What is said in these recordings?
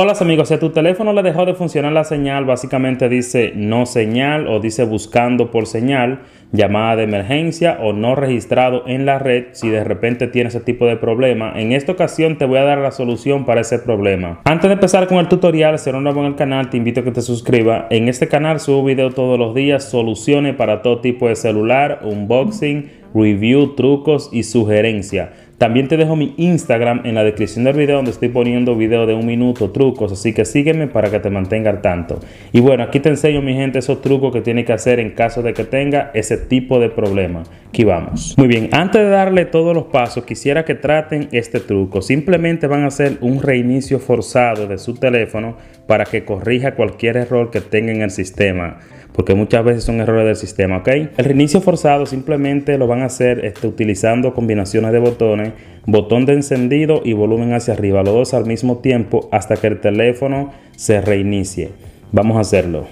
Hola amigos, si a tu teléfono le dejó de funcionar la señal, básicamente dice no señal o dice buscando por señal, llamada de emergencia o no registrado en la red si de repente tienes ese tipo de problema. En esta ocasión te voy a dar la solución para ese problema. Antes de empezar con el tutorial, si eres nuevo en el canal, te invito a que te suscribas. En este canal subo videos todos los días, soluciones para todo tipo de celular, unboxing, review, trucos y sugerencias. También te dejo mi Instagram en la descripción del video donde estoy poniendo videos de un minuto, trucos, así que sígueme para que te mantenga al tanto. Y bueno, aquí te enseño mi gente esos trucos que tienes que hacer en caso de que tenga ese tipo de problema. Aquí vamos. Muy bien, antes de darle todos los pasos, quisiera que traten este truco. Simplemente van a hacer un reinicio forzado de su teléfono para que corrija cualquier error que tenga en el sistema porque muchas veces son errores del sistema, ¿ok? El reinicio forzado simplemente lo van a hacer este, utilizando combinaciones de botones, botón de encendido y volumen hacia arriba, los dos al mismo tiempo hasta que el teléfono se reinicie. Vamos a hacerlo.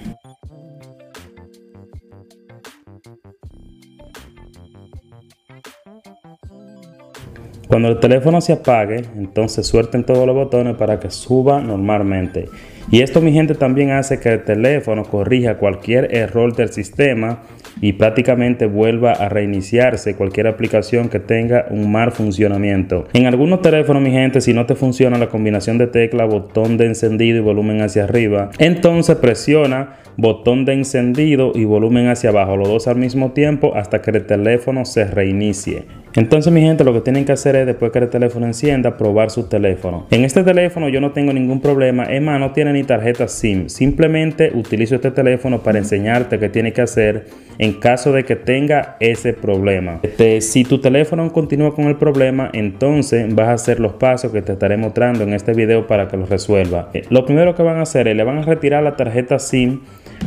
Cuando el teléfono se apague, entonces suelten todos los botones para que suba normalmente. Y esto mi gente también hace que el teléfono corrija cualquier error del sistema y prácticamente vuelva a reiniciarse cualquier aplicación que tenga un mal funcionamiento. En algunos teléfonos mi gente si no te funciona la combinación de tecla, botón de encendido y volumen hacia arriba, entonces presiona botón de encendido y volumen hacia abajo, los dos al mismo tiempo hasta que el teléfono se reinicie. Entonces mi gente lo que tienen que hacer es después que el teléfono encienda probar su teléfono. En este teléfono yo no tengo ningún problema, es más no tiene ni tarjeta SIM, simplemente utilizo este teléfono para enseñarte qué tiene que hacer en caso de que tenga ese problema. Este, si tu teléfono continúa con el problema, entonces vas a hacer los pasos que te estaré mostrando en este video para que lo resuelva. Eh, lo primero que van a hacer es le van a retirar la tarjeta SIM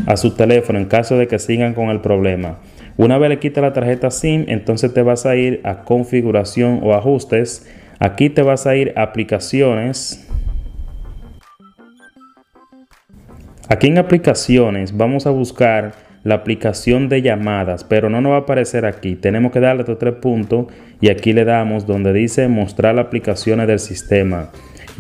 a su teléfono en caso de que sigan con el problema. Una vez le quita la tarjeta SIM, entonces te vas a ir a configuración o ajustes. Aquí te vas a ir a aplicaciones. Aquí en aplicaciones vamos a buscar la aplicación de llamadas, pero no nos va a aparecer aquí. Tenemos que darle estos tres puntos y aquí le damos donde dice mostrar aplicaciones del sistema.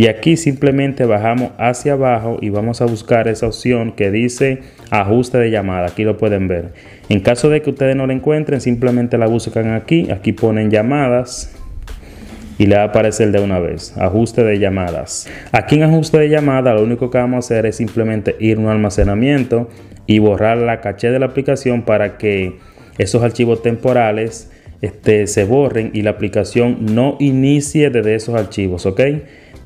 Y aquí simplemente bajamos hacia abajo y vamos a buscar esa opción que dice ajuste de llamada. Aquí lo pueden ver. En caso de que ustedes no la encuentren, simplemente la buscan aquí. Aquí ponen llamadas y le va a aparecer de una vez. Ajuste de llamadas. Aquí en ajuste de llamada lo único que vamos a hacer es simplemente ir a un almacenamiento y borrar la caché de la aplicación para que esos archivos temporales este, se borren y la aplicación no inicie desde esos archivos, ¿ok?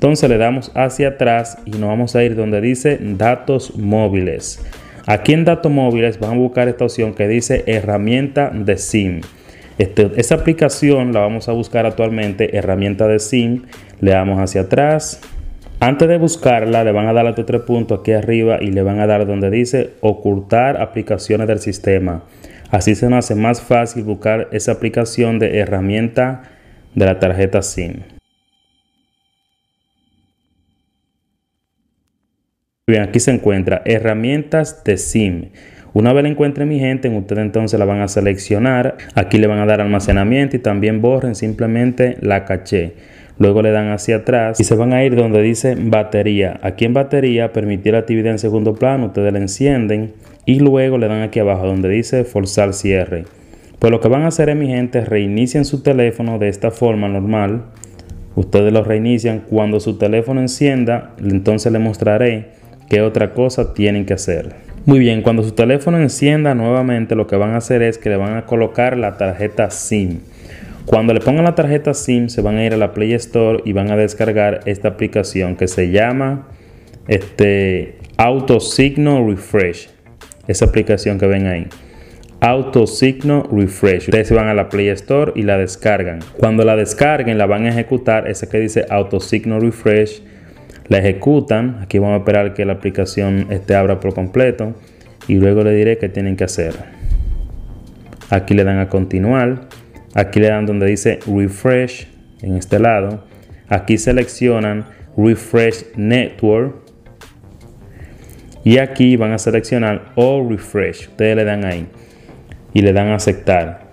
Entonces le damos hacia atrás y nos vamos a ir donde dice datos móviles. Aquí en datos móviles vamos a buscar esta opción que dice herramienta de SIM. Este, esa aplicación la vamos a buscar actualmente, herramienta de SIM. Le damos hacia atrás. Antes de buscarla, le van a dar a tres puntos aquí arriba y le van a dar donde dice ocultar aplicaciones del sistema. Así se nos hace más fácil buscar esa aplicación de herramienta de la tarjeta SIM. Bien, aquí se encuentra herramientas de SIM. Una vez la encuentren mi gente, ustedes entonces la van a seleccionar. Aquí le van a dar almacenamiento y también borren simplemente la caché. Luego le dan hacia atrás y se van a ir donde dice batería. Aquí en batería, permitir actividad en segundo plano, ustedes la encienden y luego le dan aquí abajo donde dice forzar cierre. Pues lo que van a hacer es mi gente, reinician su teléfono de esta forma normal. Ustedes lo reinician. Cuando su teléfono encienda, entonces le mostraré ¿Qué otra cosa tienen que hacer? Muy bien, cuando su teléfono encienda nuevamente, lo que van a hacer es que le van a colocar la tarjeta SIM. Cuando le pongan la tarjeta SIM, se van a ir a la Play Store y van a descargar esta aplicación que se llama este, Auto Signal Refresh. Esa aplicación que ven ahí. Auto Signal Refresh. Ustedes van a la Play Store y la descargan. Cuando la descarguen, la van a ejecutar. Ese que dice Auto Signal Refresh la ejecutan. Aquí vamos a esperar que la aplicación esté abra por completo y luego le diré qué tienen que hacer. Aquí le dan a continuar. Aquí le dan donde dice refresh en este lado. Aquí seleccionan refresh network. Y aquí van a seleccionar all refresh. Ustedes le dan ahí y le dan a aceptar.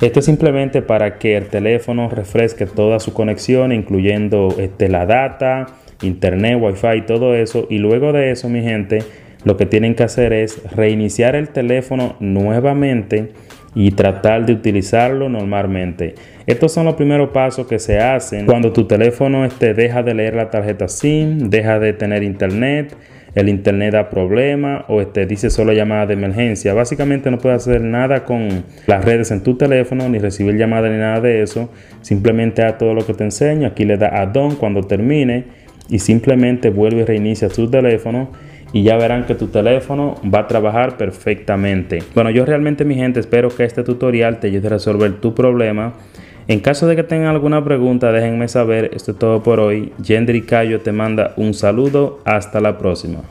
Esto es simplemente para que el teléfono refresque toda su conexión, incluyendo este, la data, internet, wifi todo eso. Y luego de eso, mi gente, lo que tienen que hacer es reiniciar el teléfono nuevamente y tratar de utilizarlo normalmente. Estos son los primeros pasos que se hacen cuando tu teléfono este, deja de leer la tarjeta SIM, deja de tener internet, el internet da problema o este, dice solo llamada de emergencia. Básicamente no puedes hacer nada con las redes en tu teléfono, ni recibir llamadas ni nada de eso. Simplemente haz todo lo que te enseño. Aquí le da a Don cuando termine y simplemente vuelve y reinicia tu teléfono y ya verán que tu teléfono va a trabajar perfectamente. Bueno, yo realmente mi gente espero que este tutorial te ayude a resolver tu problema. En caso de que tengan alguna pregunta, déjenme saber. Esto es todo por hoy. Gendry Cayo te manda un saludo. Hasta la próxima.